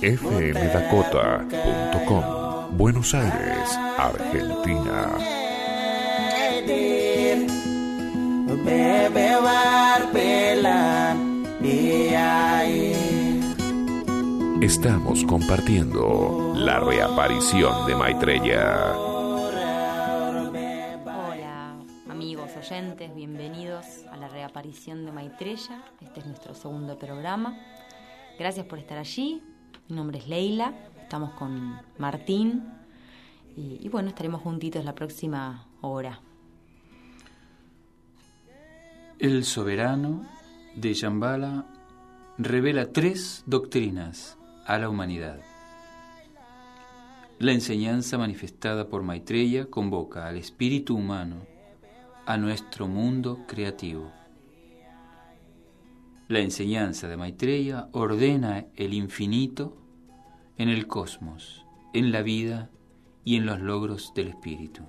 www.fmdakota.com Buenos Aires, Argentina. Estamos compartiendo la reaparición de Maitreya. Hola amigos oyentes, bienvenidos a la reaparición de Maitreya. Este es nuestro segundo programa. Gracias por estar allí. Mi nombre es Leila, estamos con Martín y, bueno, estaremos juntitos la próxima hora. El soberano de Shambhala revela tres doctrinas a la humanidad. La enseñanza manifestada por Maitreya convoca al espíritu humano a nuestro mundo creativo. La enseñanza de Maitreya ordena el infinito en el cosmos, en la vida y en los logros del espíritu.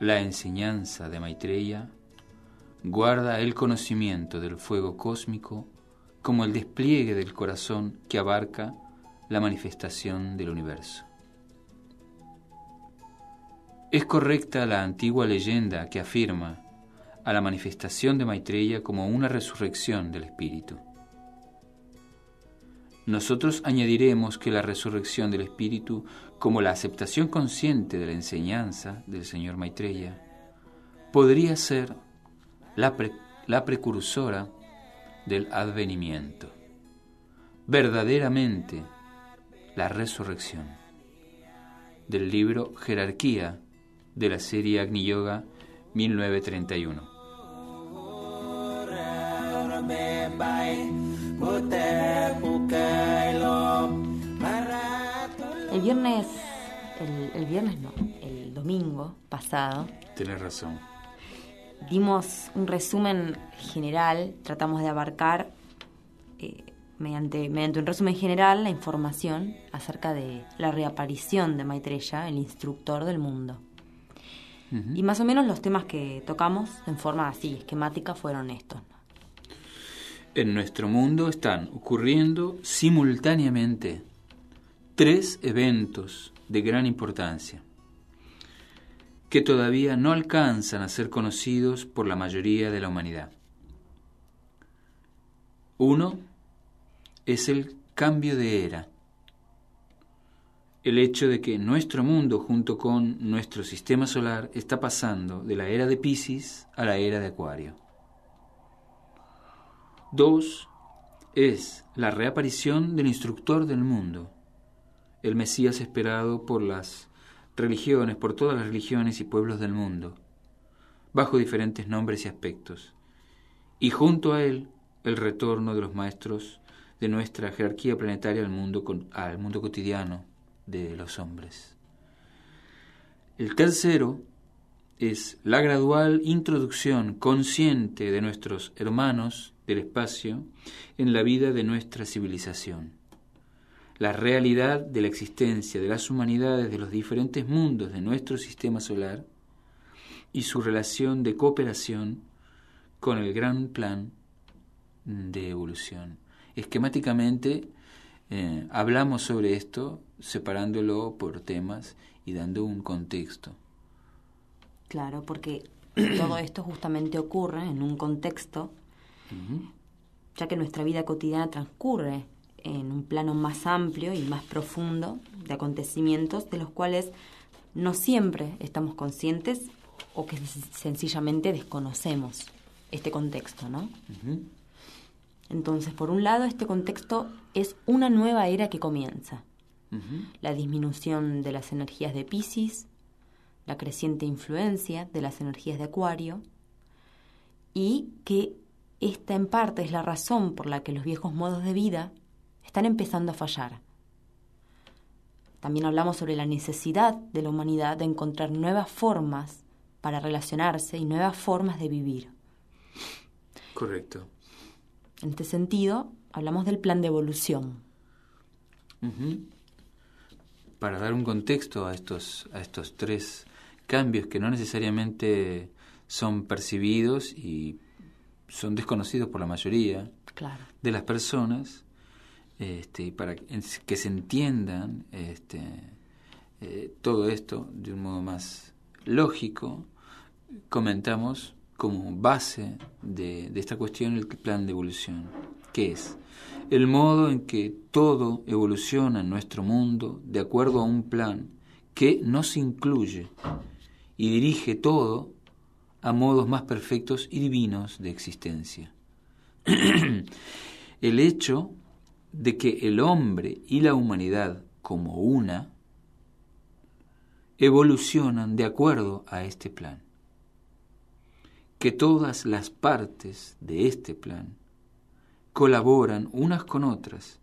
La enseñanza de Maitreya guarda el conocimiento del fuego cósmico como el despliegue del corazón que abarca la manifestación del universo. Es correcta la antigua leyenda que afirma a la manifestación de Maitreya como una resurrección del espíritu. Nosotros añadiremos que la resurrección del espíritu, como la aceptación consciente de la enseñanza del señor Maitreya, podría ser la, pre- la precursora del advenimiento, verdaderamente la resurrección. Del libro Jerarquía de la serie Agni Yoga 1931. El viernes, el, el viernes no, el domingo pasado, Tienes razón. dimos un resumen general, tratamos de abarcar eh, mediante, mediante un resumen general la información acerca de la reaparición de Maitreya, el instructor del mundo. Y más o menos los temas que tocamos en forma así, esquemática, fueron estos. En nuestro mundo están ocurriendo simultáneamente tres eventos de gran importancia que todavía no alcanzan a ser conocidos por la mayoría de la humanidad. Uno es el cambio de era, el hecho de que nuestro mundo junto con nuestro sistema solar está pasando de la era de Pisces a la era de Acuario. Dos es la reaparición del instructor del mundo, el Mesías esperado por las religiones, por todas las religiones y pueblos del mundo, bajo diferentes nombres y aspectos, y junto a él el retorno de los maestros de nuestra jerarquía planetaria al mundo, al mundo cotidiano de los hombres. El tercero es la gradual introducción consciente de nuestros hermanos del espacio en la vida de nuestra civilización. La realidad de la existencia de las humanidades de los diferentes mundos de nuestro sistema solar y su relación de cooperación con el gran plan de evolución. Esquemáticamente eh, hablamos sobre esto separándolo por temas y dando un contexto. Claro, porque todo esto justamente ocurre en un contexto, ya que nuestra vida cotidiana transcurre en un plano más amplio y más profundo de acontecimientos de los cuales no siempre estamos conscientes o que sencillamente desconocemos este contexto, ¿no? Entonces, por un lado, este contexto es una nueva era que comienza. la disminución de las energías de Pisces, la creciente influencia de las energías de Acuario, y que esta en parte es la razón por la que los viejos modos de vida están empezando a fallar. También hablamos sobre la necesidad de la humanidad de encontrar nuevas formas para relacionarse y nuevas formas de vivir. Correcto. En este sentido, hablamos del plan de evolución. Para dar un contexto a estos, a estos tres cambios que no necesariamente son percibidos y son desconocidos por la mayoría de las personas, este, para que se entiendan este, eh, todo esto de un modo más lógico, comentamos como base de, de esta cuestión el plan de evolución, que es el modo en que todo evoluciona en nuestro mundo de acuerdo a un plan que nos incluye y dirige todo a modos más perfectos y divinos de existencia. el hecho de que el hombre y la humanidad como una evolucionan de acuerdo a este plan. Que todas las partes de este plan colaboran unas con otras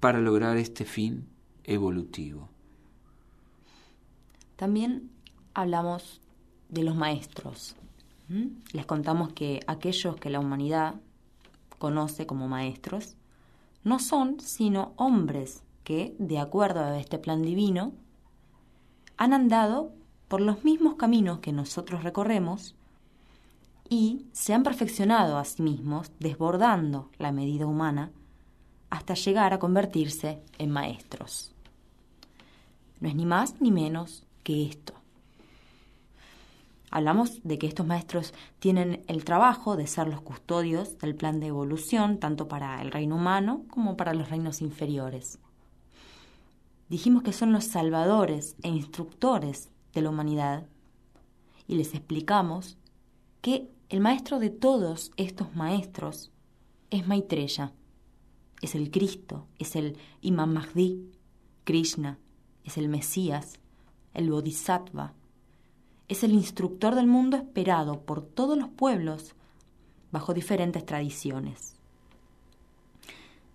para lograr este fin evolutivo. También hablamos de los maestros. Les contamos que aquellos que la humanidad conoce como maestros no son sino hombres que, de acuerdo a este plan divino, han andado por los mismos caminos que nosotros recorremos y se han perfeccionado a sí mismos, desbordando la medida humana, hasta llegar a convertirse en maestros. No es ni más ni menos que esto. Hablamos de que estos maestros tienen el trabajo de ser los custodios del plan de evolución, tanto para el reino humano como para los reinos inferiores. Dijimos que son los salvadores e instructores de la humanidad y les explicamos que el maestro de todos estos maestros es Maitreya, es el Cristo, es el Imam Mahdi, Krishna, es el Mesías, el Bodhisattva, es el instructor del mundo esperado por todos los pueblos bajo diferentes tradiciones.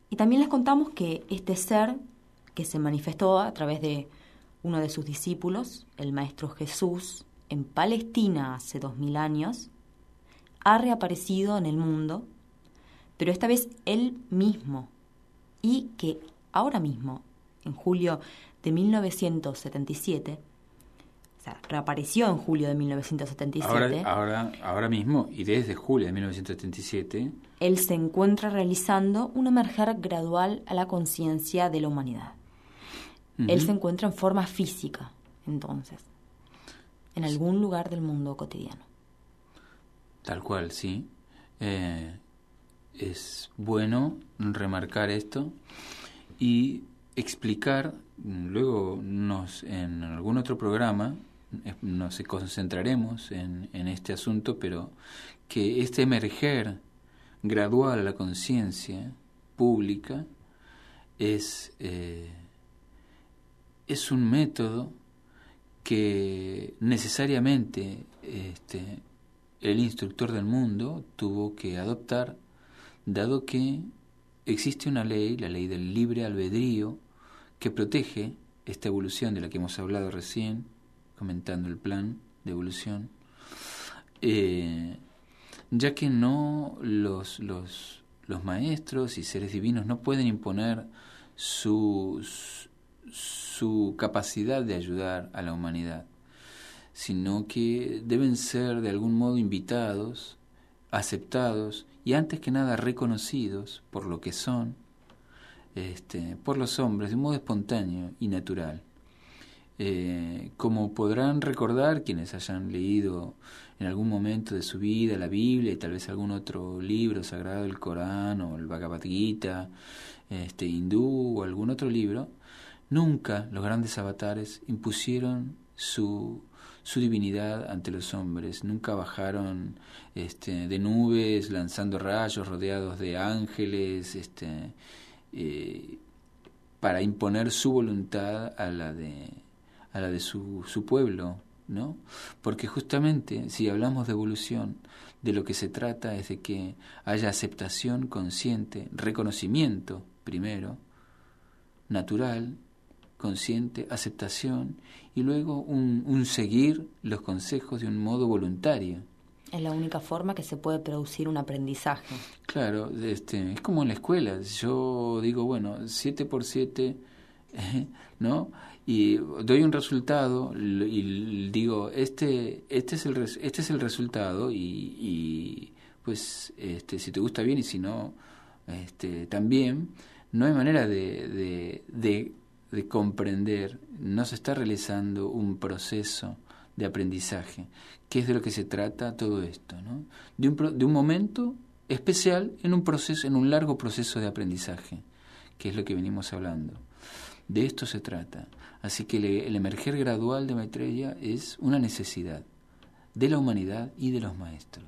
Y también les contamos que este ser que se manifestó a través de uno de sus discípulos, el Maestro Jesús, en Palestina hace dos mil años, ha reaparecido en el mundo, pero esta vez él mismo, y que ahora mismo, en julio de 1977, reapareció en julio de 1977. Ahora, ahora, mismo, y desde julio de 1977. Él se encuentra realizando un emerger gradual a la conciencia de la humanidad. Él se encuentra en forma física, entonces, en algún lugar del mundo cotidiano. Tal cual, sí. Eh, es bueno remarcar esto y explicar, luego nos, en algún otro programa, nos concentraremos en, en este asunto, pero que este emerger gradual a la conciencia pública es, eh, es un método que necesariamente este, el instructor del mundo tuvo que adoptar, dado que existe una ley, la ley del libre albedrío, que protege esta evolución de la que hemos hablado recién, comentando el plan de evolución, eh, ya que no los, los, los, maestros y seres divinos no pueden imponer su, su capacidad de ayudar a la humanidad, sino que deben ser de algún modo invitados, aceptados y antes que nada reconocidos por lo que son, este, por los hombres de un modo espontáneo y natural. Eh, como podrán recordar quienes hayan leído en algún momento de su vida la Biblia y tal vez algún otro libro sagrado, el Corán o el Bhagavad Gita, este, hindú o algún otro libro, nunca los grandes avatares impusieron su, su divinidad ante los hombres, nunca bajaron este, de nubes lanzando rayos rodeados de ángeles, este, eh, para imponer su voluntad a la de, a la de su, su pueblo, ¿no? Porque justamente si hablamos de evolución, de lo que se trata es de que haya aceptación consciente, reconocimiento primero, natural, consciente, aceptación y luego un, un seguir los consejos de un modo voluntario. Es la única forma que se puede producir un aprendizaje. Claro, este, es como en la escuela. Yo digo, bueno, 7 por 7, ¿no? Y doy un resultado y digo, este, este, es, el, este es el resultado y, y pues este, si te gusta bien y si no, este, también. No hay manera de, de, de, de comprender, no se está realizando un proceso de aprendizaje, que es de lo que se trata todo esto, ¿no? de, un, de un momento especial en un proceso, en un largo proceso de aprendizaje, que es lo que venimos hablando. De esto se trata. Así que el emerger gradual de Maitreya es una necesidad de la humanidad y de los maestros.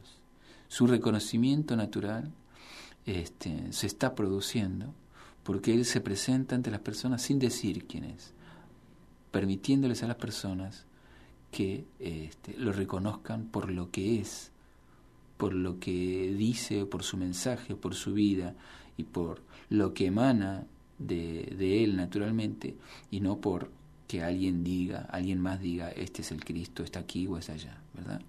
Su reconocimiento natural este, se está produciendo porque él se presenta ante las personas sin decir quién es, permitiéndoles a las personas que este, lo reconozcan por lo que es, por lo que dice, por su mensaje, por su vida y por lo que emana de, de él naturalmente y no por que alguien diga, alguien más diga, este es el Cristo, está aquí o es allá, ¿verdad?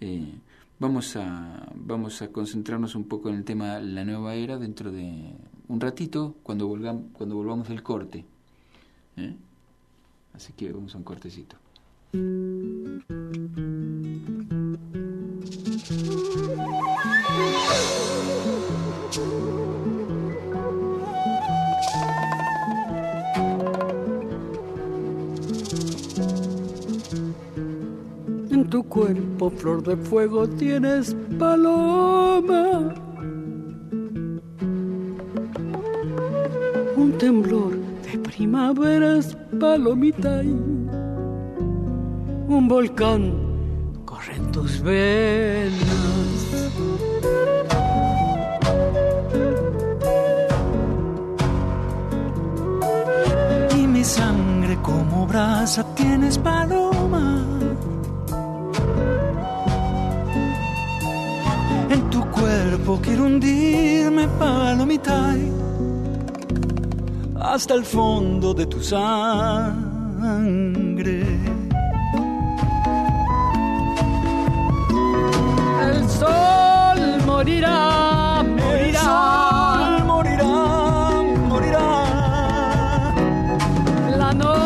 Eh, vamos, a, vamos a concentrarnos un poco en el tema la nueva era dentro de un ratito cuando, volvamos, cuando volvamos del corte. ¿eh? Así que vamos a un cortecito. Flor de fuego, tienes paloma. Un temblor de primaveras, palomita. Un volcán corre en tus venas. Y mi sangre como brasa tienes paloma. Cuerpo quiero hundirme palomita hasta el fondo de tu sangre. El sol morirá, morirá. El sol morirá, morirá. La noche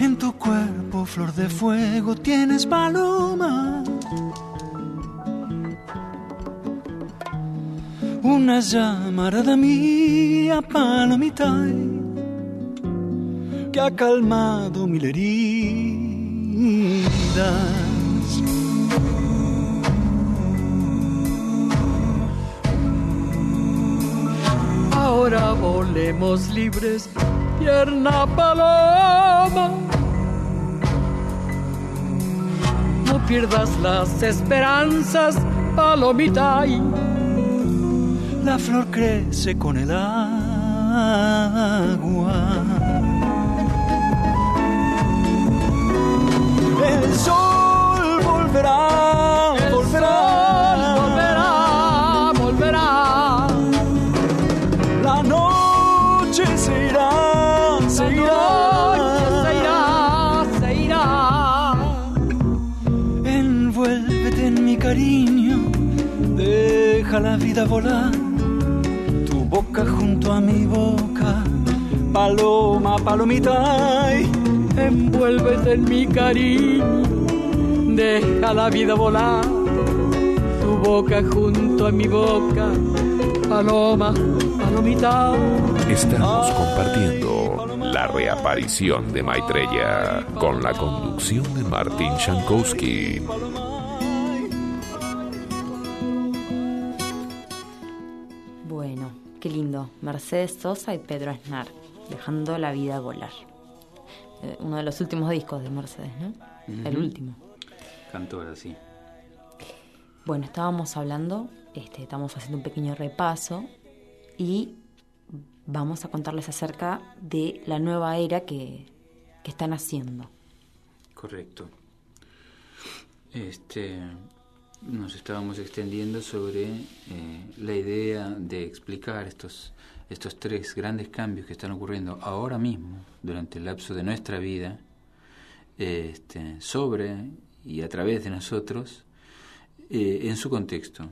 En tu cuerpo, flor de fuego, tienes paloma. Una llamarada mía, palomita, que ha calmado mil heridas. Ahora volemos libres, tierna paloma. No pierdas las esperanzas, palomita. La flor crece con el agua. sol volverá, el volverá, volverá, volverá. La noche se irá, La se irá, se irá, se irá. Envuélvete en mi cariño, deja la vida volar. Tu boca junto a mi boca, paloma, palomita envuélvete en mi cariño, deja la vida volar, tu boca junto a mi boca, paloma, palomita. Estamos compartiendo la reaparición de Maitreya con la conducción de Martín Shankowski. Bueno, qué lindo. Mercedes Sosa y Pedro Aznar, dejando la vida volar. Eh, uno de los últimos discos de Mercedes, ¿no? El último. Cantora, sí. Bueno, estábamos hablando, este, estamos haciendo un pequeño repaso y vamos a contarles acerca de la nueva era que, que están haciendo. Correcto. Este, nos estábamos extendiendo sobre eh, la idea de explicar estos, estos tres grandes cambios que están ocurriendo ahora mismo, durante el lapso de nuestra vida, este, sobre y a través de nosotros, eh, en su contexto.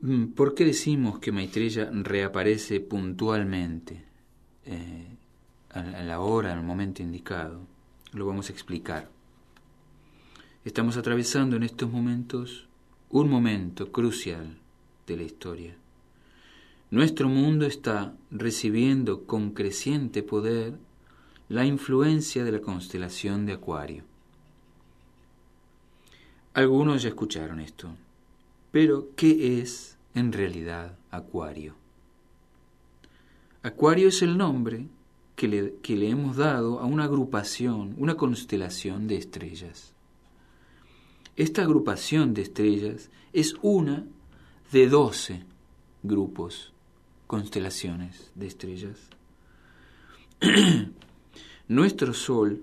Mm, ¿Por qué decimos que Maitreya reaparece puntualmente eh, a la hora, el momento indicado? Lo vamos a explicar. Estamos atravesando en estos momentos un momento crucial de la historia. Nuestro mundo está recibiendo con creciente poder la influencia de la constelación de Acuario. Algunos ya escucharon esto, pero ¿qué es en realidad Acuario. Acuario es el nombre que le, que le, hemos dado a una agrupación, una constelación de estrellas. Esta agrupación de estrellas es una de doce grupos, constelaciones de estrellas. Nuestro Sol,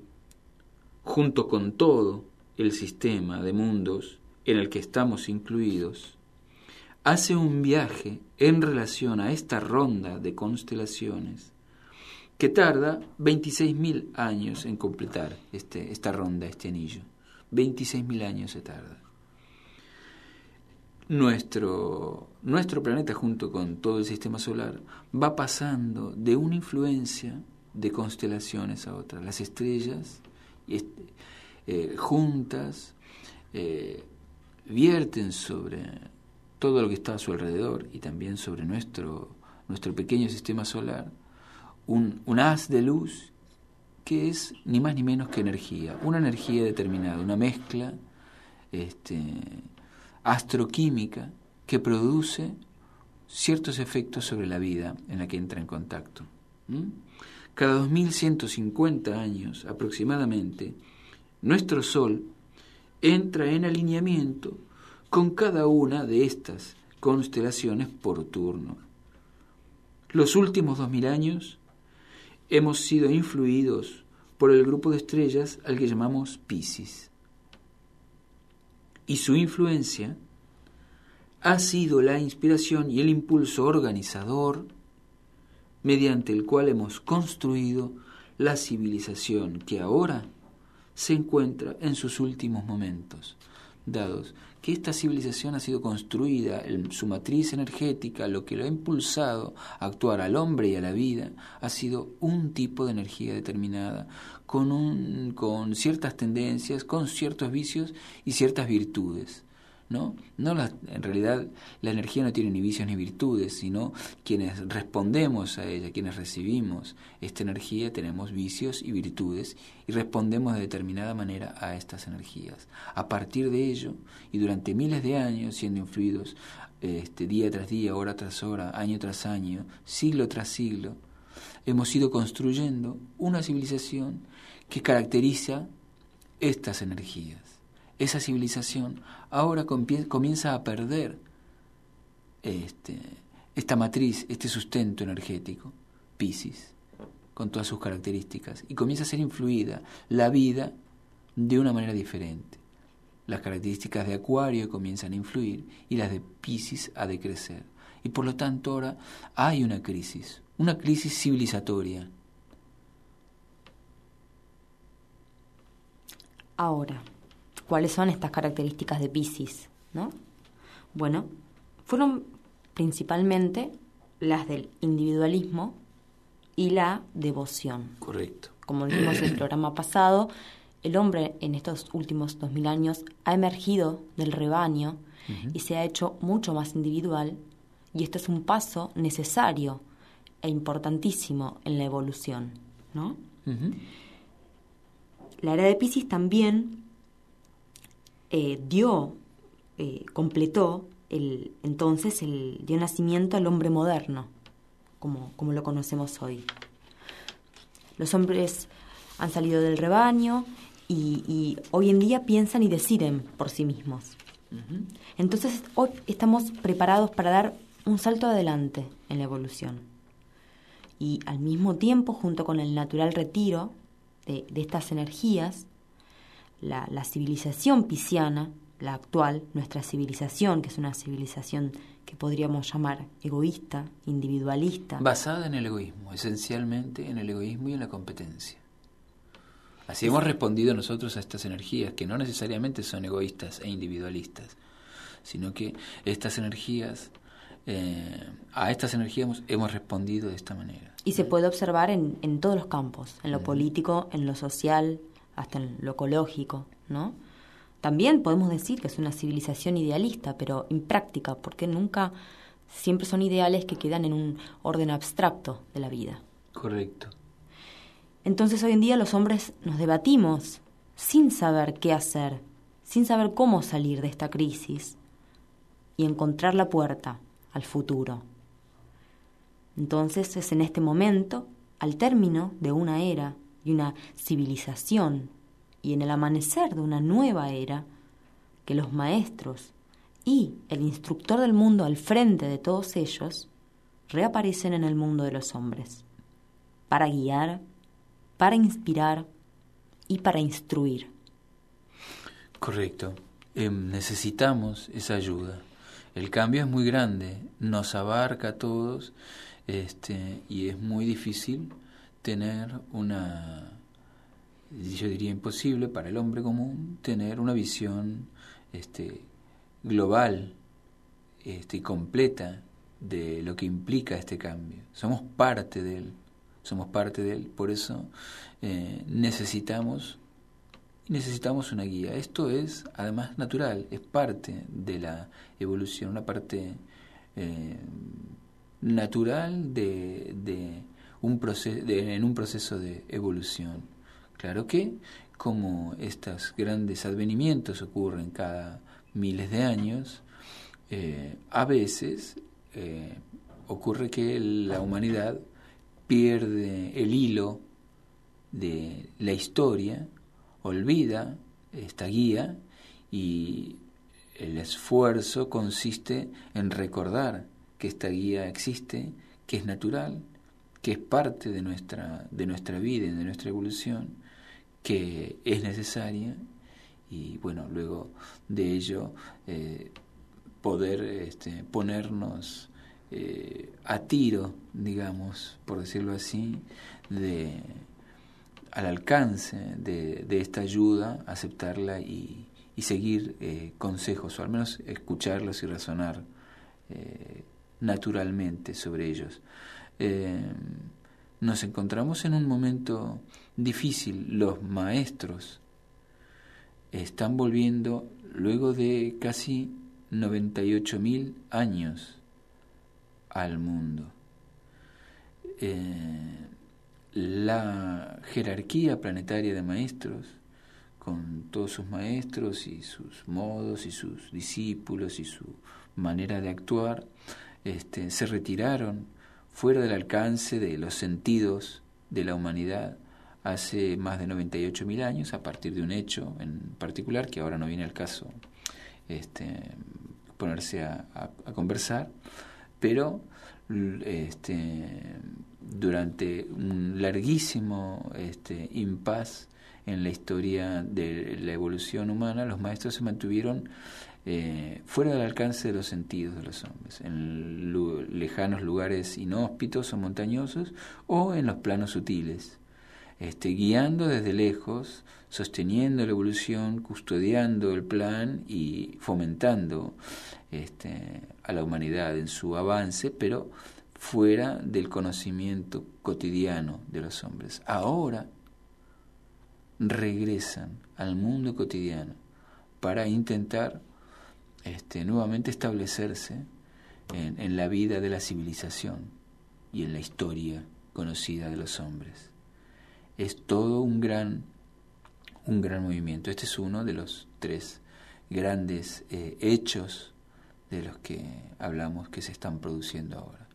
junto con todo el sistema de mundos en el que estamos incluidos, hace un viaje en relación a esta ronda de constelaciones que tarda 26.000 años en completar este, esta ronda, este anillo. 26.000 años se tarda. Nuestro, nuestro planeta junto con todo el sistema solar va pasando de una influencia de constelaciones a otra. Las estrellas eh, juntas eh, vierten sobre todo lo que está a su alrededor y también sobre nuestro, nuestro pequeño sistema solar, un, un haz de luz que es ni más ni menos que energía, una energía determinada, una mezcla este, astroquímica que produce ciertos efectos sobre la vida en la que entra en contacto. Cada 2150 años aproximadamente, nuestro Sol entra en alineamiento con cada una de estas constelaciones por turno. Los últimos dos mil años hemos sido influidos por el grupo de estrellas al que llamamos Pisces. Y su influencia ha sido la inspiración y el impulso organizador mediante el cual hemos construido la civilización que ahora se encuentra en sus últimos momentos, dados que esta civilización ha sido construida, su matriz energética, lo que lo ha impulsado a actuar al hombre y a la vida, ha sido un tipo de energía determinada, con, un, con ciertas tendencias, con ciertos vicios y ciertas virtudes. ¿No? no en realidad la energía no tiene ni vicios ni virtudes, sino quienes respondemos a ella, quienes recibimos esta energía, tenemos vicios y virtudes y respondemos de determinada manera a estas energías. A partir de ello, y durante miles de años siendo influidos este, día tras día, hora tras hora, año tras año, siglo tras siglo, hemos ido construyendo una civilización que caracteriza estas energías esa civilización ahora comienza a perder este, esta matriz, este sustento energético, Pisces, con todas sus características, y comienza a ser influida la vida de una manera diferente. Las características de Acuario comienzan a influir y las de Pisces a decrecer. Y por lo tanto ahora hay una crisis, una crisis civilizatoria. Ahora, ¿Cuáles son estas características de Pisces? ¿no? Bueno, fueron principalmente las del individualismo y la devoción. Correcto. Como dijimos en el programa pasado, el hombre en estos últimos dos mil años ha emergido del rebaño y se ha hecho mucho más individual y esto es un paso necesario e importantísimo en la evolución, ¿no? La era de Pisces también eh, dio, eh, completó el, entonces el, dio nacimiento al hombre moderno, como, como lo conocemos hoy. Los hombres han salido del rebaño y, hoy en día piensan y deciden por sí mismos. Entonces hoy estamos preparados para dar un salto adelante en la evolución. Y al mismo tiempo, junto con el natural retiro de, estas energías, la, la civilización pisciana, la actual, nuestra civilización, que es una civilización que podríamos llamar egoísta, individualista. Basada en el egoísmo, esencialmente en el egoísmo y en la competencia. Así hemos respondido nosotros a estas energías, que no necesariamente son egoístas e individualistas, sino que estas energías, eh, a estas energías hemos, respondido de esta manera. Y se puede observar en, en todos los campos, en lo político, en lo social, hasta en lo ecológico, ¿no? También podemos decir que es una civilización idealista, pero impráctica, porque nunca, siempre son ideales que quedan en un orden abstracto de la vida. Correcto. Entonces hoy en día los hombres nos debatimos sin saber qué hacer, sin saber cómo salir de esta crisis y encontrar la puerta al futuro. Entonces es en este momento, al término de una era y una civilización y en el amanecer de una nueva era, que los maestros y el instructor del mundo al frente de todos ellos reaparecen en el mundo de los hombres, para guiar, para inspirar y para instruir. Correcto. Em, necesitamos esa ayuda. El cambio es muy grande, nos abarca a todos este, y es muy difícil tener una, yo diría imposible para el hombre común, tener una visión este, global este, completa de lo que implica este cambio. Somos parte de él somos parte de él, por eso eh, necesitamos necesitamos una guía. Esto es además natural, es parte de la evolución, una parte eh, natural de, de un proceso, en un proceso de evolución. Claro que como estos grandes advenimientos ocurren cada miles de años, eh, a veces ocurre que la humanidad pierde el hilo de la historia, olvida esta guía y el esfuerzo consiste en recordar que esta guía existe, que es natural, que es parte de nuestra, de nuestra vida y de nuestra evolución, que es necesaria y bueno, luego de ello eh, poder este, ponernos eh, a tiro, digamos, por decirlo así, de, al alcance de, esta ayuda, aceptarla y, seguir eh, consejos, o al menos escucharlos y razonar naturalmente sobre ellos. Nos encontramos en un momento difícil, los maestros están volviendo luego de casi 98.000 años al mundo. Eh, la jerarquía planetaria de maestros, con todos sus maestros y sus modos y sus discípulos y su manera de actuar, este, se retiraron fuera del alcance de los sentidos de la humanidad hace más de 98.000 años, a partir de un hecho en particular, que ahora no viene al caso este, ponerse a conversar, pero este, durante un larguísimo este, impas en la historia de la evolución humana, los maestros se mantuvieron eh, fuera del alcance de los sentidos de los hombres, en lejanos lugares inhóspitos o montañosos o en los planos sutiles. este, guiando desde lejos, sosteniendo la evolución, custodiando el plan y fomentando este, a la humanidad en su avance, pero fuera del conocimiento cotidiano de los hombres. Ahora regresan al mundo cotidiano para intentar este, nuevamente establecerse en, en la vida de la civilización y en la historia conocida de los hombres. Es todo un gran, un gran movimiento. Este es uno de los tres grandes eh, hechos de los que hablamos que se están produciendo ahora.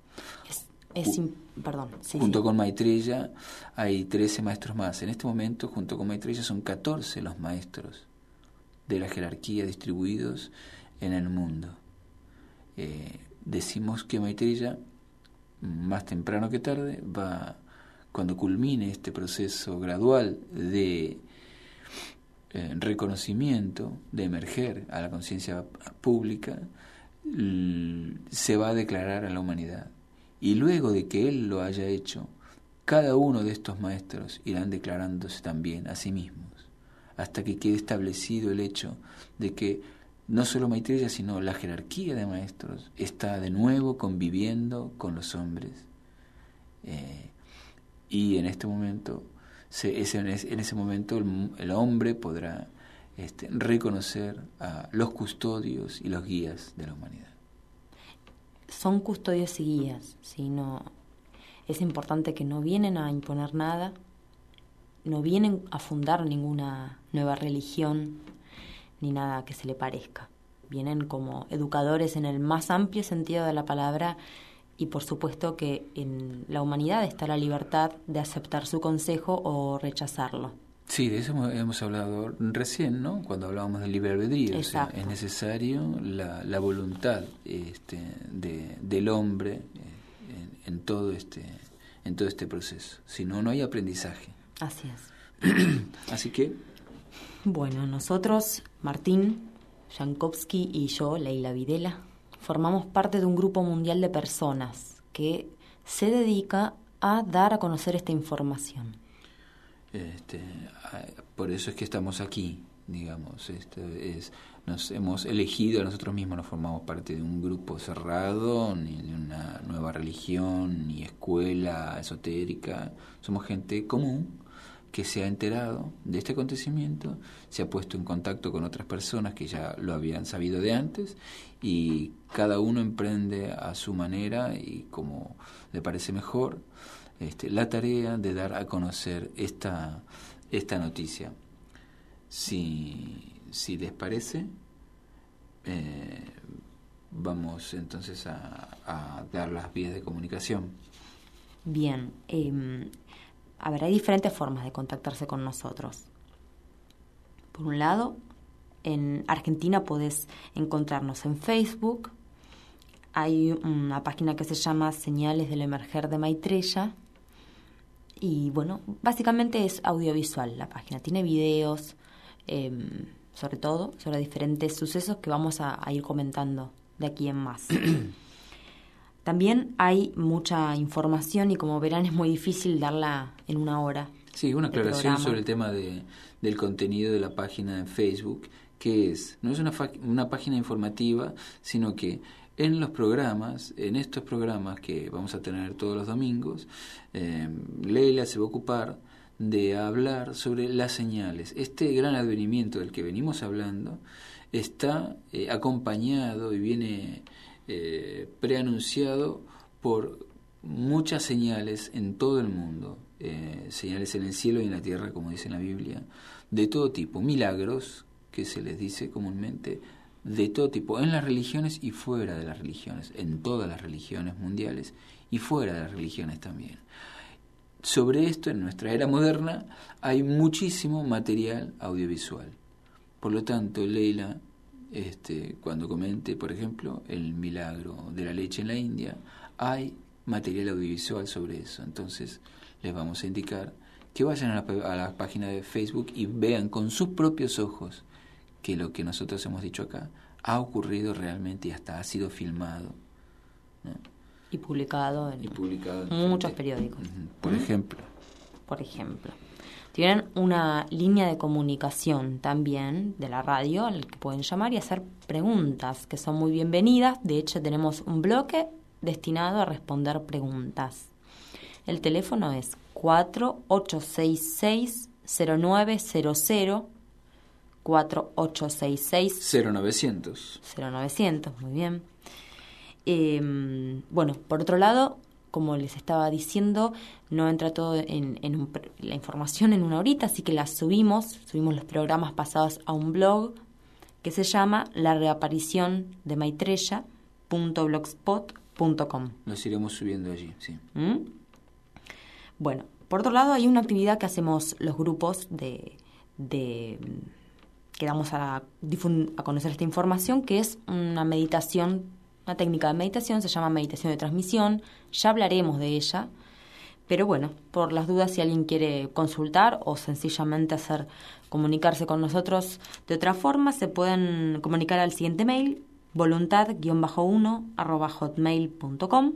Es, perdón, junto con Maitreya hay 13 maestros más. En este momento, junto con Maitreya, son 14 los maestros de la jerarquía distribuidos en el mundo. Eh, decimos que Maitreya, más temprano que tarde, va, cuando culmine este proceso gradual de eh, reconocimiento, de emerger a la conciencia pública, se va a declarar a la humanidad y luego de que él lo haya hecho, cada uno de estos maestros irán declarándose también a sí mismos, hasta que quede establecido el hecho de que no solo Maitreya, sino la jerarquía de maestros está de nuevo conviviendo con los hombres. Eh, y en este momento, en ese momento el, hombre podrá este, reconocer a los custodios y los guías de la humanidad son custodios y guías, sino es importante que no vienen a imponer nada, no vienen a fundar ninguna nueva religión ni nada que se le parezca. Vienen como educadores en el más amplio sentido de la palabra y por supuesto que en la humanidad está la libertad de aceptar su consejo o rechazarlo. Sí, de eso hemos hablado recién, ¿no? Cuando hablábamos del libre albedrío. es necesario la, la voluntad este, de, del hombre eh, en, en, todo este, en todo este proceso. Si no, no hay aprendizaje. Así es. Así que... Bueno, nosotros, Martín, Jankowski y yo, Leila Videla, formamos parte de un grupo mundial de personas que se dedica a dar a conocer esta información este, por eso es que estamos aquí, digamos. Este, es, nos hemos elegido nosotros mismos, no formamos parte de un grupo cerrado, ni de una nueva religión, ni escuela esotérica. Somos gente común que se ha enterado de este acontecimiento, se ha puesto en contacto con otras personas que ya lo habían sabido de antes y cada uno emprende a su manera y como le parece mejor este, la tarea de dar a conocer esta, esta noticia. Si, si les parece, eh, vamos entonces a, dar las vías de comunicación. Bien, eh, a ver, hay diferentes formas de contactarse con nosotros. Por un lado, en Argentina podés encontrarnos en Facebook. Hay una página que se llama Señales del Emerger de Maitreya y bueno, básicamente es audiovisual la página, tiene videos, em, sobre todo, sobre diferentes sucesos que vamos a, ir comentando de aquí en más. También hay mucha información y como verán es muy difícil darla en una hora. Sí, una aclaración sobre el tema de, del contenido de la página de Facebook, que es, no es una, una página informativa, sino que en los programas, en estos programas que vamos a tener todos los domingos, eh, Leila se va a ocupar de hablar sobre las señales. Este gran advenimiento del que venimos hablando está eh, acompañado y viene eh, preanunciado por muchas señales en todo el mundo, eh, señales en el cielo y en la tierra, como dice la Biblia, de todo tipo, milagros, que se les dice comúnmente, de todo tipo, en las religiones y fuera de las religiones, en todas las religiones mundiales y fuera de las religiones también. Sobre esto, en nuestra era moderna, hay muchísimo material audiovisual. Por lo tanto, Leila, este, cuando comente, por ejemplo, el milagro de la leche en la India, hay material audiovisual sobre eso. Entonces, les vamos a indicar que vayan a la, a la página de Facebook y vean con sus propios ojos que lo que nosotros hemos dicho acá ha ocurrido realmente y hasta ha sido filmado. Y publicado en, publicado muchos periódicos. Por ejemplo. Por ejemplo. Tienen una línea de comunicación también de la radio al que pueden llamar y hacer preguntas que son muy bienvenidas. De hecho, tenemos un bloque destinado a responder preguntas. El teléfono es 4866 0900 4866 0900 0900, muy bien. Em, bueno, por otro lado, como les estaba diciendo, no entra todo en, la información en una horita, así que la subimos, subimos los programas pasados a un blog que se llama La reaparición de Maitreya.blogspot.com. Los iremos subiendo allí, sí. ¿Mm? Bueno, por otro lado, hay una actividad que hacemos los grupos de, de que damos a, a conocer esta información, que es una meditación una técnica de meditación, se llama meditación de transmisión, ya hablaremos de ella, pero bueno, por las dudas si alguien quiere consultar o sencillamente hacer comunicarse con nosotros de otra forma, se pueden comunicar al siguiente mail voluntad-1 arroba hotmail.com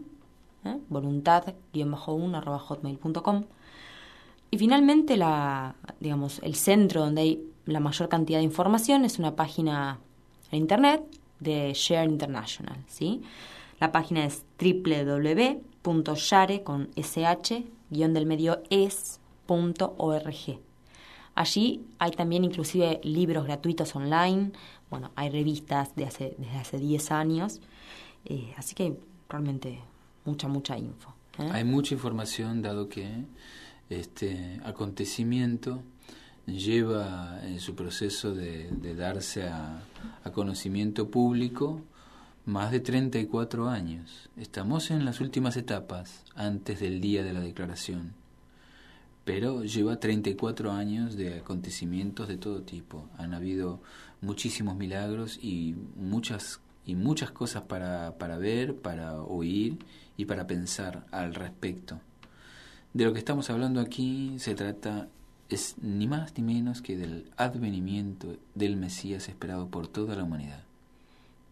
¿eh? voluntad-1 arroba hotmail.com y finalmente la, digamos, el centro donde hay la mayor cantidad de información es una página en internet de Share International, ¿sí? La página es www.share con sh del medio es.org. Allí hay también inclusive libros gratuitos online, bueno, hay revistas de hace, desde hace 10 años, eh, así que realmente mucha, mucha info. ¿eh? Hay mucha información dado que este acontecimiento lleva en su proceso de, darse a, conocimiento público más de 34 años. Estamos en las últimas etapas antes del día de la declaración, pero lleva 34 años de acontecimientos de todo tipo. Han habido muchísimos milagros y muchas y muchas cosas para, para ver, para oír y para pensar al respecto. De lo que estamos hablando aquí se trata es ni más ni menos que del advenimiento del Mesías esperado por toda la humanidad,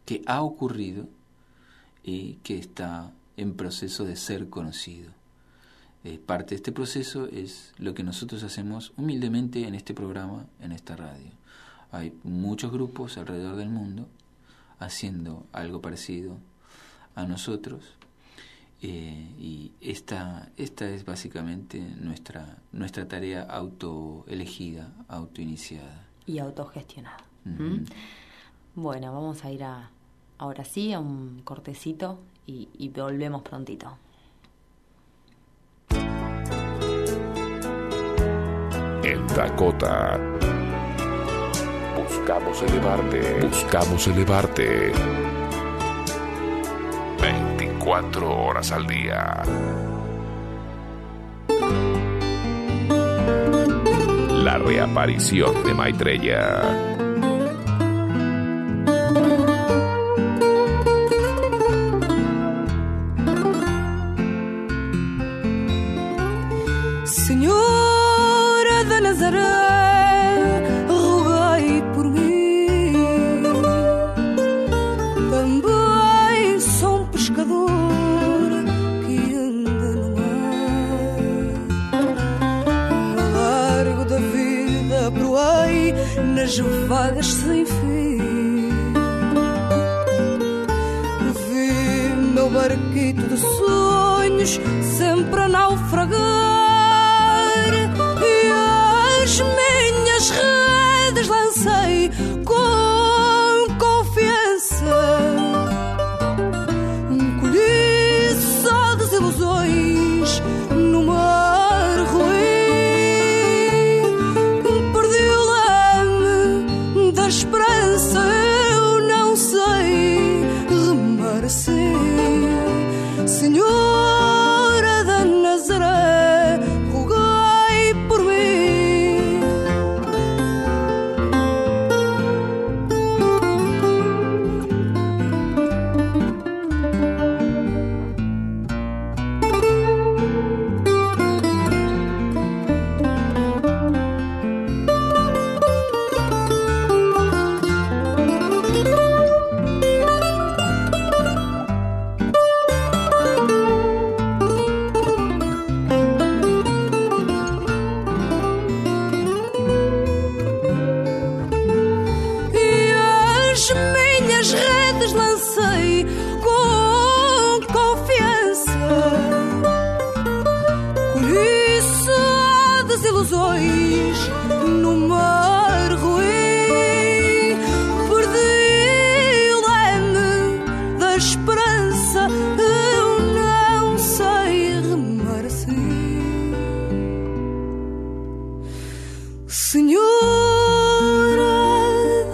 que ha ocurrido y que está en proceso de ser conocido. Eh, parte de este proceso es lo que nosotros hacemos humildemente en este programa, en esta radio. Hay muchos grupos alrededor del mundo haciendo algo parecido a nosotros eh, y esta, esta es básicamente nuestra, nuestra tarea autoelegida, autoiniciada. Y autogestionada. ¿Mm? Bueno, vamos a ir a, ahora sí a un cortecito y, y volvemos prontito. En Dakota. Buscamos elevarte. Buscamos elevarte cuatro horas al día. La reaparición de Maitreya. Nas vagas sem fim. Vi meu barquito de sonhos sempre a naufragar e as minhas redes lancei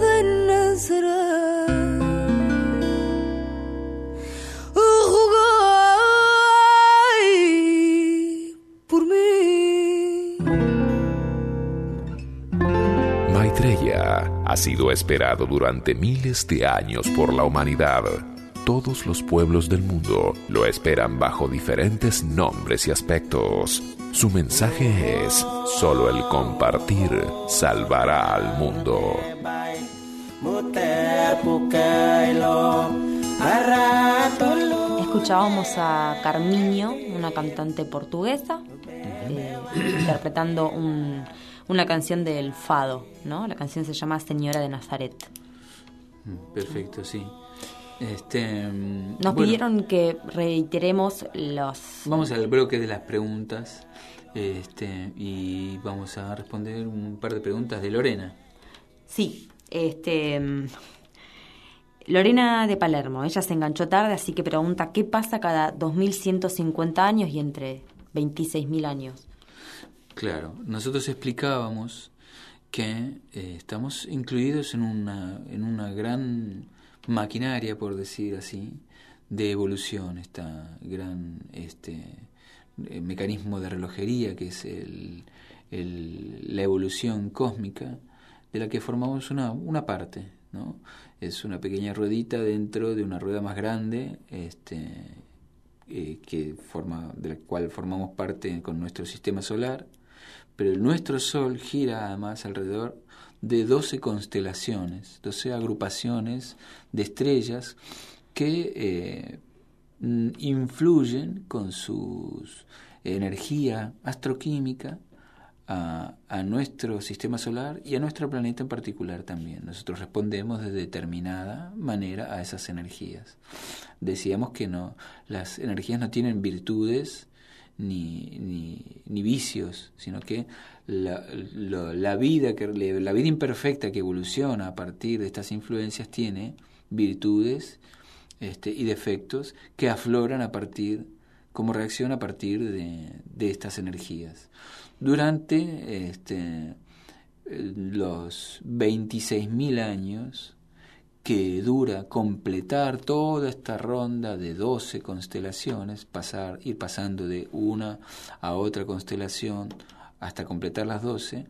de Nazaret. Por mí. Maitreya ha sido esperado durante miles de años por la humanidad. Todos los pueblos del mundo lo esperan bajo diferentes nombres y aspectos. Su mensaje es, solo el compartir salvará al mundo. Escuchábamos a Carminio, una cantante portuguesa, eh, interpretando un- una canción del Fado, ¿no? La canción se llama Señora de Nazaret. Mm, Perfecto, sí. Este, mm, Nos bueno, pidieron que reiteremos los... Vamos al bloque de las preguntas este, y vamos a responder un par de preguntas de Lorena. Sí, este... mm, Lorena de Palermo, ella se enganchó tarde, así que pregunta qué pasa cada 2150 años y entre 26.000 años. Claro, nosotros explicábamos que eh, estamos incluidos en una, en una gran maquinaria, por decir así, de evolución, esta gran este, eh, mecanismo de relojería que es el, la evolución cósmica, de la que formamos una, una parte, ¿no? Es una pequeña ruedita dentro de una rueda más grande, este, eh, que forma, de la cual formamos parte con nuestro sistema solar, pero nuestro Sol gira además alrededor de 12 constelaciones, 12 agrupaciones de estrellas que eh, mm, influyen con su energía astroquímica a, a nuestro sistema solar y a nuestro planeta en particular también. Nosotros respondemos de determinada manera a esas energías. Decíamos que no, las energías no tienen virtudes ni, ni, vicios, sino que la, vida que la vida imperfecta que evoluciona a partir de estas influencias tiene virtudes este, y defectos que afloran a partir como reacción a partir de, de estas energías. Durante este, eh, los 26.000 años que dura completar toda esta ronda de 12 constelaciones, pasar, ir pasando de una a otra constelación hasta completar las 12,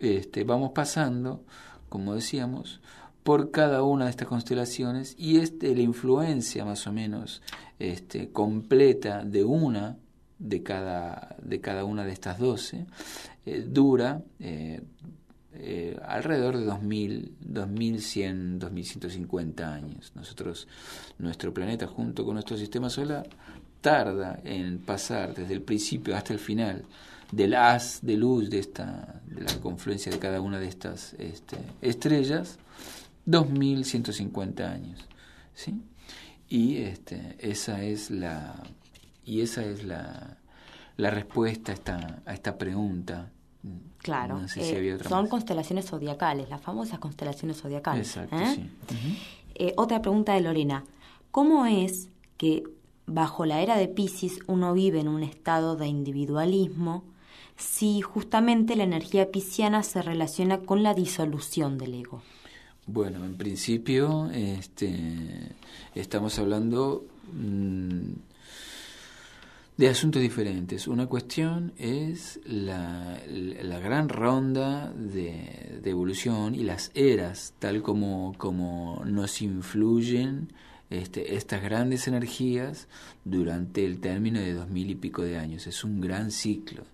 este, vamos pasando, como decíamos, por cada una de estas constelaciones y este, la influencia más o menos este, completa de una de cada, de cada una de estas 12 eh, dura eh, eh, alrededor de 2000, 2100, 2150 años. Nosotros, nuestro planeta junto con nuestro sistema solar, tarda en pasar desde el principio hasta el final del haz de luz de esta de la confluencia de cada una de estas este, estrellas 2150 años ¿sí? y este, esa es la y esa es la, la respuesta a esta, a esta pregunta Claro, no sé si eh, son más. constelaciones zodiacales, las famosas constelaciones zodiacales. Exacto, ¿eh? sí. Eh, otra pregunta de Lorena. ¿Cómo es que bajo la era de Pisces uno vive en un estado de individualismo si justamente la energía pisciana se relaciona con la disolución del ego? Bueno, en principio este, estamos hablando mm, de asuntos diferentes. Una cuestión es la, la gran ronda de, de evolución y las eras, tal como, como nos influyen este, estas grandes energías durante el término de dos mil y pico de años. Es un gran ciclo.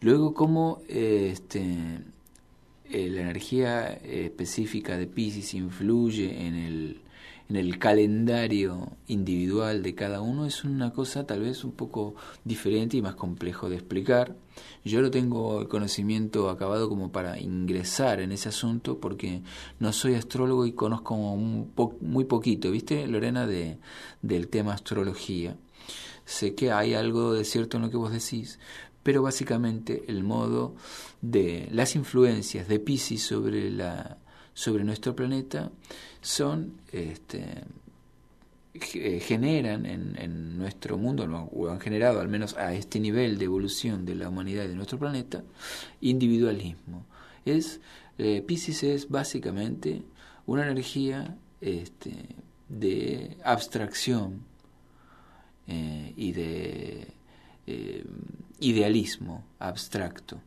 Luego, cómo este, eh, la energía específica de Pisces influye en el, en el calendario individual de cada uno es una cosa tal vez un poco diferente y más complejo de explicar. Yo no tengo el conocimiento acabado como para ingresar en ese asunto porque no soy astrólogo y conozco muy poquito, ¿viste, Lorena, de, del tema astrología? Sé que hay algo de cierto en lo que vos decís, pero básicamente el modo de las influencias de Pisces sobre la sobre nuestro planeta son este ge- generan en, nuestro mundo o han generado al menos a este nivel de evolución de la humanidad y de nuestro planeta individualismo Es, eh, es básicamente una energía este, de abstracción eh, y de eh, idealismo abstracto.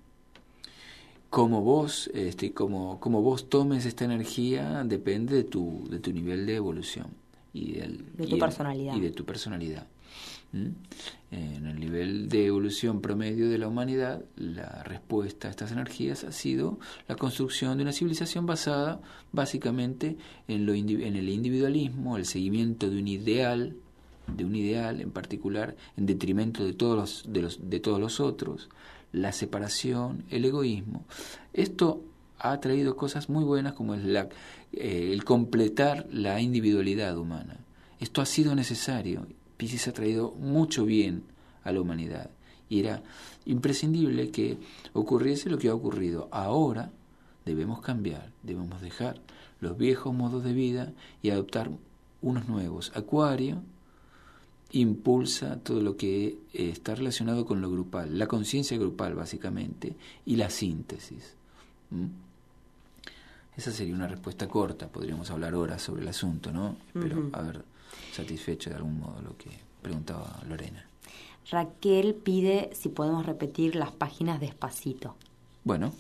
Como vos, este, como, como vos tomes esta energía depende de tu, de tu nivel de evolución y, de tu personalidad. y de tu personalidad. En el nivel de evolución promedio de la humanidad, la respuesta a estas energías ha sido la construcción de una civilización basada básicamente en, lo en el individualismo, el seguimiento de un ideal, de un ideal en particular, en detrimento de todos los, de, los, de todos los otros, la separación, el egoísmo. Esto ha traído cosas muy buenas como es la, eh, el completar la individualidad humana. Esto ha sido necesario Pisces ha traído mucho bien a la humanidad y era imprescindible que ocurriese lo que ha ocurrido. Ahora debemos cambiar, debemos dejar los viejos modos de vida y adoptar unos nuevos. Acuario impulsa todo lo que está relacionado con lo grupal, la conciencia grupal básicamente y la síntesis. Esa sería una respuesta corta, podríamos hablar horas sobre el asunto, ¿no? Pero a ver satisfecho de algún modo lo que preguntaba Lorena. Raquel pide si podemos repetir las páginas despacito. Bueno.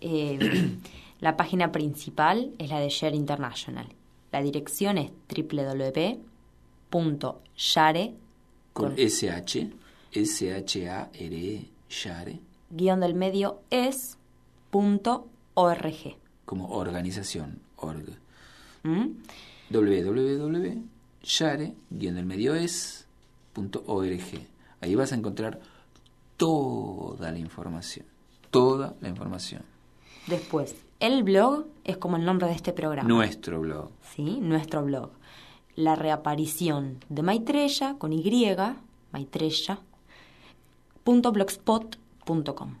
Eh, la página principal es la de Share International. La dirección es www.share con, SH, S-H-A-R-E, Share. Guión del medio es punto org. Como organización, org. ¿Mm? www share, guion del medio es, Ahí vas a encontrar toda la información, toda la información. Después, el blog es como el nombre de este programa. Nuestro blog. Sí, nuestro blog. La reaparición de Maitreya con Y, Maitreya,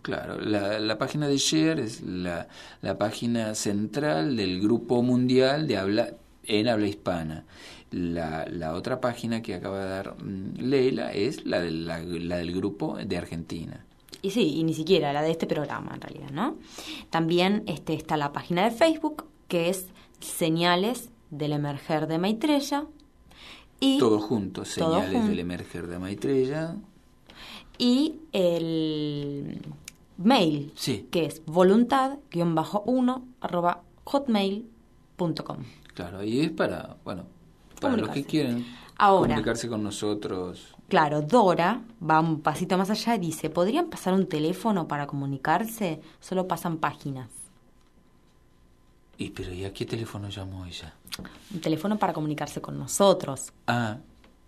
Claro, la, la, página de Share es la, la página central del grupo mundial de habla en habla hispana. La, la otra página que acaba de dar mm, Leila es la, de, la, del grupo de Argentina. Y sí, y ni siquiera la de este programa en realidad, ¿no? También este, está la página de Facebook que es Señales del Emerger de Maitreya. Y todo junto, Señales del Emerger de Maitreya. Y el mail, sí. que es voluntad-1 arroba hotmail.com. Claro, y es para, bueno, para los que quieren comunicarse con nosotros. Claro, Dora va un pasito más allá y dice, ¿podrían pasar un teléfono para comunicarse? Solo pasan páginas. ¿Y pero y a qué teléfono llamó ella? Un teléfono para comunicarse con nosotros. Ah.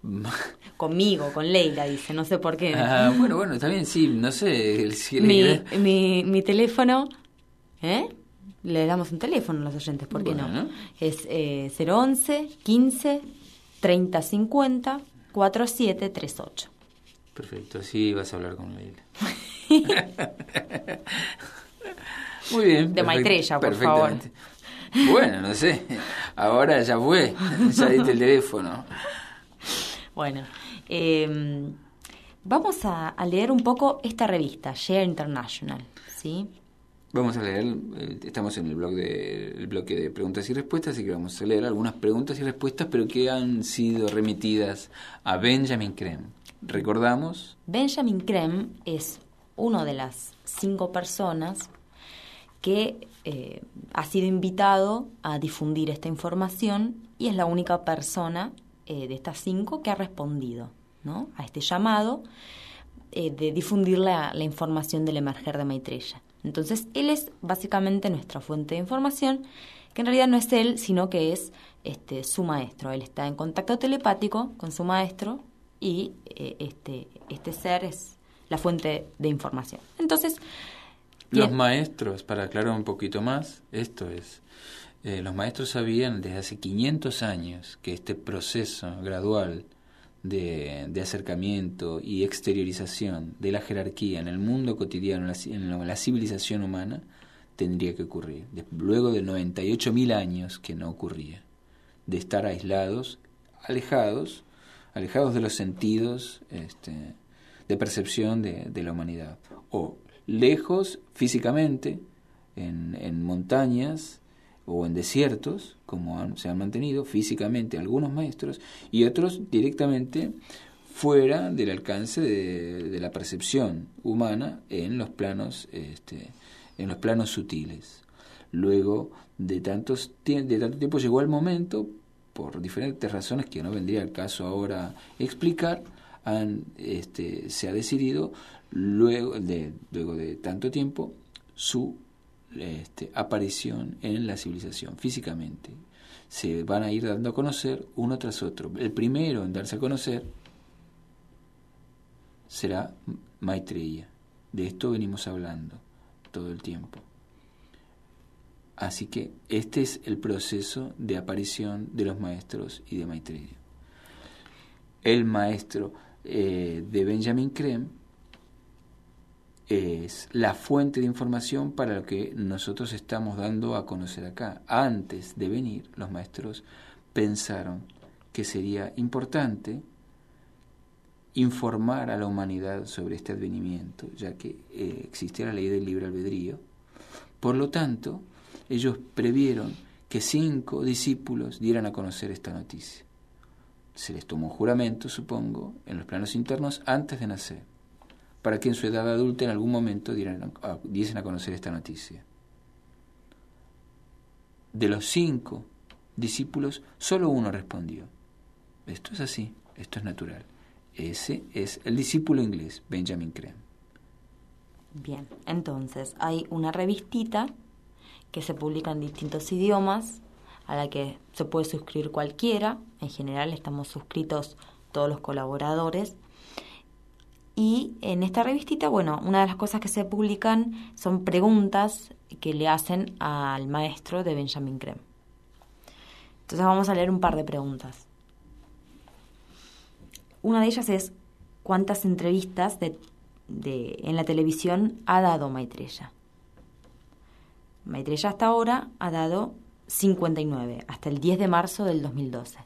Conmigo, con Leila, dice, no sé por qué. Ah, bueno, bueno, está bien, sí, no sé. Si mi, mi, mi teléfono, ¿eh? le damos un teléfono a los oyentes, ¿por qué no? Es eh, 011 15 30 50 4738. Perfecto, así vas a hablar con Leila. Muy bien. De Maitreya, por favor. Bueno, no sé. Ahora ya fue. Ya diste el teléfono. Bueno. Em, vamos a, a, leer un poco esta revista, Share International. ¿sí? Vamos a leer, eh, estamos en el blog de, el bloque de preguntas y respuestas, así que vamos a leer algunas preguntas y respuestas, pero que han sido remitidas a Benjamin Krem. ¿Recordamos? Benjamin Krem es uno de las cinco personas que eh, ha sido invitado a difundir esta información y es la única persona eh, de estas cinco que ha respondido ¿no? a este llamado de difundir la, información del emerger de Maitreya. Entonces, él es básicamente nuestra fuente de información, que en realidad no es él, sino que es este, su maestro. Él está en contacto telepático con su maestro y eh, este, este ser es la fuente de información. Entonces, los maestros, para aclarar un poquito más, esto es, eh, los maestros sabían desde hace 500 años que este proceso gradual de, acercamiento y exteriorización de la jerarquía en el mundo cotidiano, en la, civilización humana, tendría que ocurrir. Luego de 98.000 años que no ocurría, de estar aislados, alejados, alejados de los sentidos este, de percepción de, de la humanidad, o lejos físicamente, en, montañas o en desiertos, como se han mantenido físicamente algunos maestros, y otros directamente fuera del alcance de, la percepción humana en los planos este, en los planos sutiles. Luego de, tantos, de tanto tiempo llegó el momento, por diferentes razones que no vendría al caso ahora explicar, han, este, se ha decidido luego de, luego de tanto tiempo su este, aparición en la civilización físicamente. Se van a ir dando a conocer uno tras otro. El primero en darse a conocer será Maitreya. De esto venimos hablando todo el tiempo. Así que este es el proceso de aparición de los maestros y de Maitreya. El maestro eh, de Benjamin Krem es la fuente de información para lo que nosotros estamos dando a conocer acá. Antes de venir, los maestros pensaron que sería importante informar a la humanidad sobre este advenimiento, ya que eh, existía la ley del libre albedrío. Por lo tanto, ellos previeron que cinco discípulos dieran a conocer esta noticia. Se les tomó juramento, supongo, en los planos internos antes de nacer, para que en su edad adulta en algún momento dieran diesen a conocer esta noticia. De los cinco discípulos, solo uno respondió. Esto es así, esto es natural. Ese es el discípulo inglés, Benjamin Creme. Bien, entonces hay una revistita que se publica en distintos idiomas, a la que se puede suscribir cualquiera. En general estamos suscritos todos los colaboradores. Y en esta revistita, bueno, una de las cosas que se publican son preguntas que le hacen al maestro de Benjamin Creme. Entonces vamos a leer un par de preguntas. Una de ellas es cuántas entrevistas de, en la televisión ha dado Maitreya. Maitreya hasta ahora ha dado 59, hasta el 10 de marzo del 2012.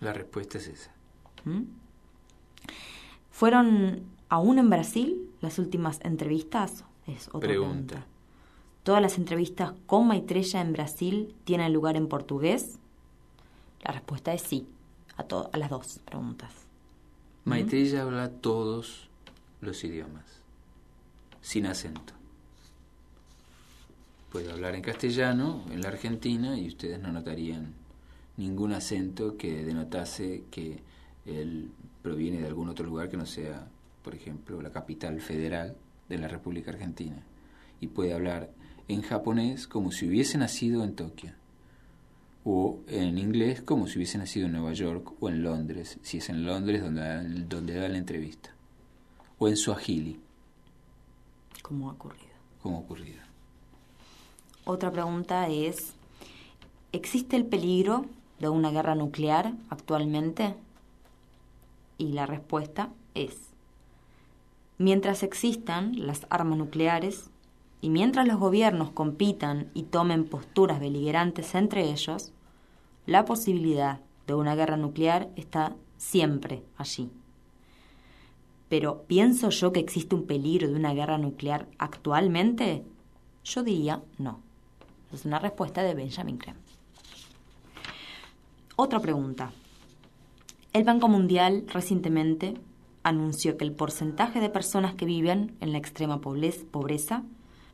La respuesta es esa. ¿Mm? ¿Fueron aún en Brasil las últimas entrevistas? Es otra pregunta. ¿Todas las entrevistas con Maitreya en Brasil tienen lugar en portugués? La respuesta es sí, a, a las dos preguntas. Maitreya habla todos los idiomas, sin acento. Puede hablar en castellano en la Argentina y ustedes no notarían ningún acento que denotase que él proviene de algún otro lugar que no sea, por ejemplo, la capital federal de la República Argentina. Y puede hablar en japonés como si hubiese nacido en Tokio o en inglés como si hubiese nacido en Nueva York o en Londres, si es en Londres donde, donde da la entrevista, o en Swahili. Como ha ocurrido. Como ha ocurrido. Otra pregunta es, ¿existe el peligro de una guerra nuclear actualmente? Y la respuesta es, mientras existan las armas nucleares, y mientras los gobiernos compitan y tomen posturas beligerantes entre ellos, la posibilidad de una guerra nuclear está siempre allí. Pero ¿pienso yo que existe un peligro de una guerra nuclear actualmente? Yo diría no. Es una respuesta de Benjamin Krem. Otra pregunta. El Banco Mundial recientemente anunció que el porcentaje de personas que viven en la extrema pobreza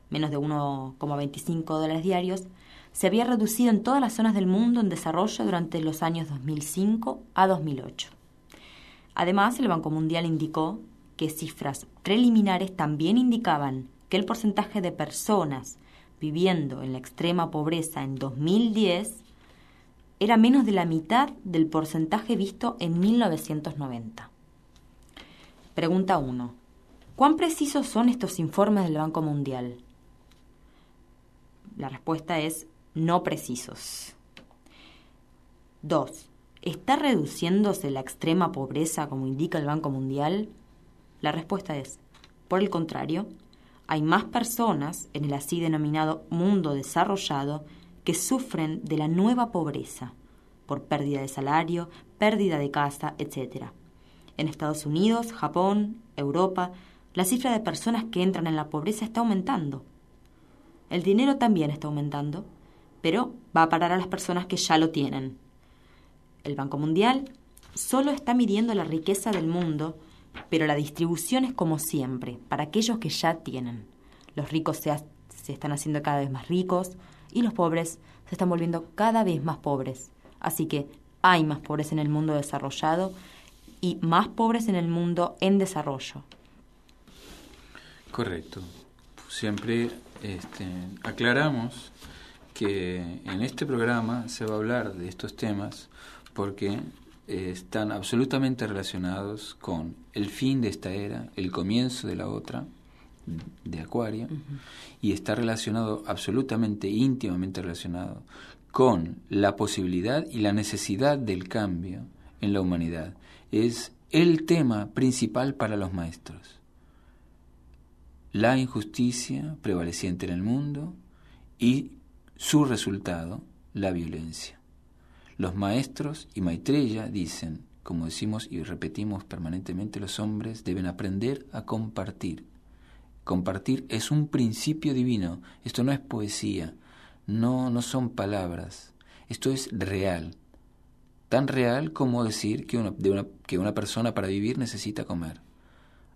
menos de 1,25 dólares diarios, se había reducido en todas las zonas del mundo en desarrollo durante los años 2005 a 2008. Además, el Banco Mundial indicó que cifras preliminares también indicaban que el porcentaje de personas viviendo en la extrema pobreza en 2010 era menos de la mitad del porcentaje visto en 1990. Pregunta 1. ¿Cuán precisos son estos informes del Banco Mundial? La respuesta es no precisos. 2. ¿Está reduciéndose la extrema pobreza como indica el Banco Mundial? La respuesta es, por el contrario, hay más personas en el así denominado mundo desarrollado que sufren de la nueva pobreza, por pérdida de salario, pérdida de casa, etc. En Estados Unidos, Japón, Europa, la cifra de personas que entran en la pobreza está aumentando. El dinero también está aumentando, pero va a parar a las personas que ya lo tienen. El Banco Mundial solo está midiendo la riqueza del mundo, pero la distribución es como siempre, para aquellos que ya tienen. Los ricos se, se están haciendo cada vez más ricos y los pobres se están volviendo cada vez más pobres. Así que hay más pobres en el mundo desarrollado y más pobres en el mundo en desarrollo. Correcto. Siempre este, aclaramos que en este programa se va a hablar de estos temas porque están absolutamente relacionados con el fin de esta era, el comienzo de la otra, de Acuario, y está relacionado absolutamente, íntimamente relacionado con la posibilidad y la necesidad del cambio en la humanidad. Es el tema principal para los maestros. La injusticia prevaleciente en el mundo y su resultado, la violencia. Los maestros y Maitreya dicen, como decimos y repetimos permanentemente, los hombres deben aprender a compartir. Compartir es un principio divino, esto no es poesía, no, no son palabras, esto es real, tan real como decir que una, que una persona para vivir necesita comer.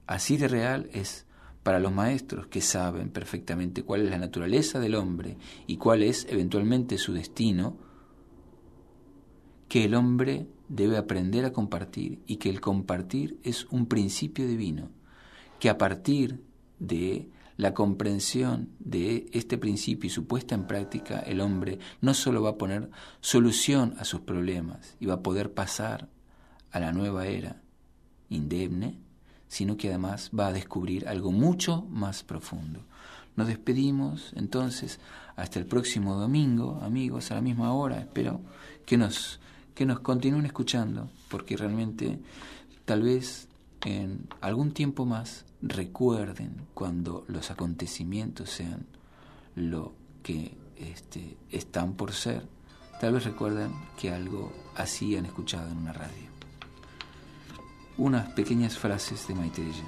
Así de real es para los maestros que saben perfectamente cuál es la naturaleza del hombre y cuál es eventualmente su destino, que el hombre debe aprender a compartir y que el compartir es un principio divino, que a partir de la comprensión de este principio y su puesta en práctica, el hombre no solo va a poner solución a sus problemas y va a poder pasar a la nueva era indemne, sino que además va a descubrir algo mucho más profundo. Nos despedimos entonces hasta el próximo domingo, amigos, a la misma hora. Espero que nos, que nos continúen escuchando, porque realmente tal vez en algún tiempo más recuerden cuando los acontecimientos sean lo que este, están por ser, tal vez recuerden que algo así han escuchado en una radio. Unas pequeñas frases de Maitreya.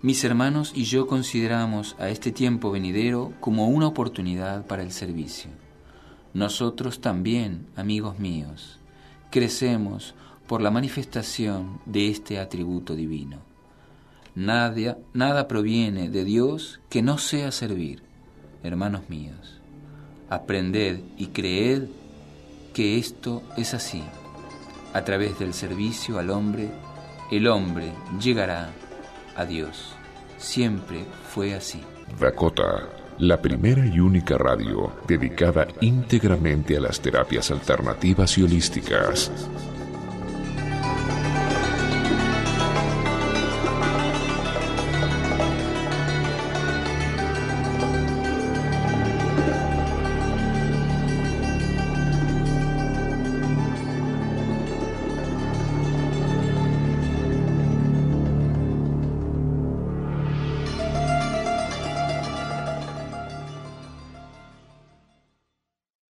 Mis hermanos y yo consideramos a este tiempo venidero como una oportunidad para el servicio. Nosotros también, amigos míos, crecemos por la manifestación de este atributo divino. Nada, nada proviene de Dios que no sea servir. Hermanos míos, aprended y creed que esto es así. A través del servicio al hombre, el hombre llegará a Dios. Siempre fue así. Dakota, la primera y única radio dedicada íntegramente a las terapias alternativas y holísticas.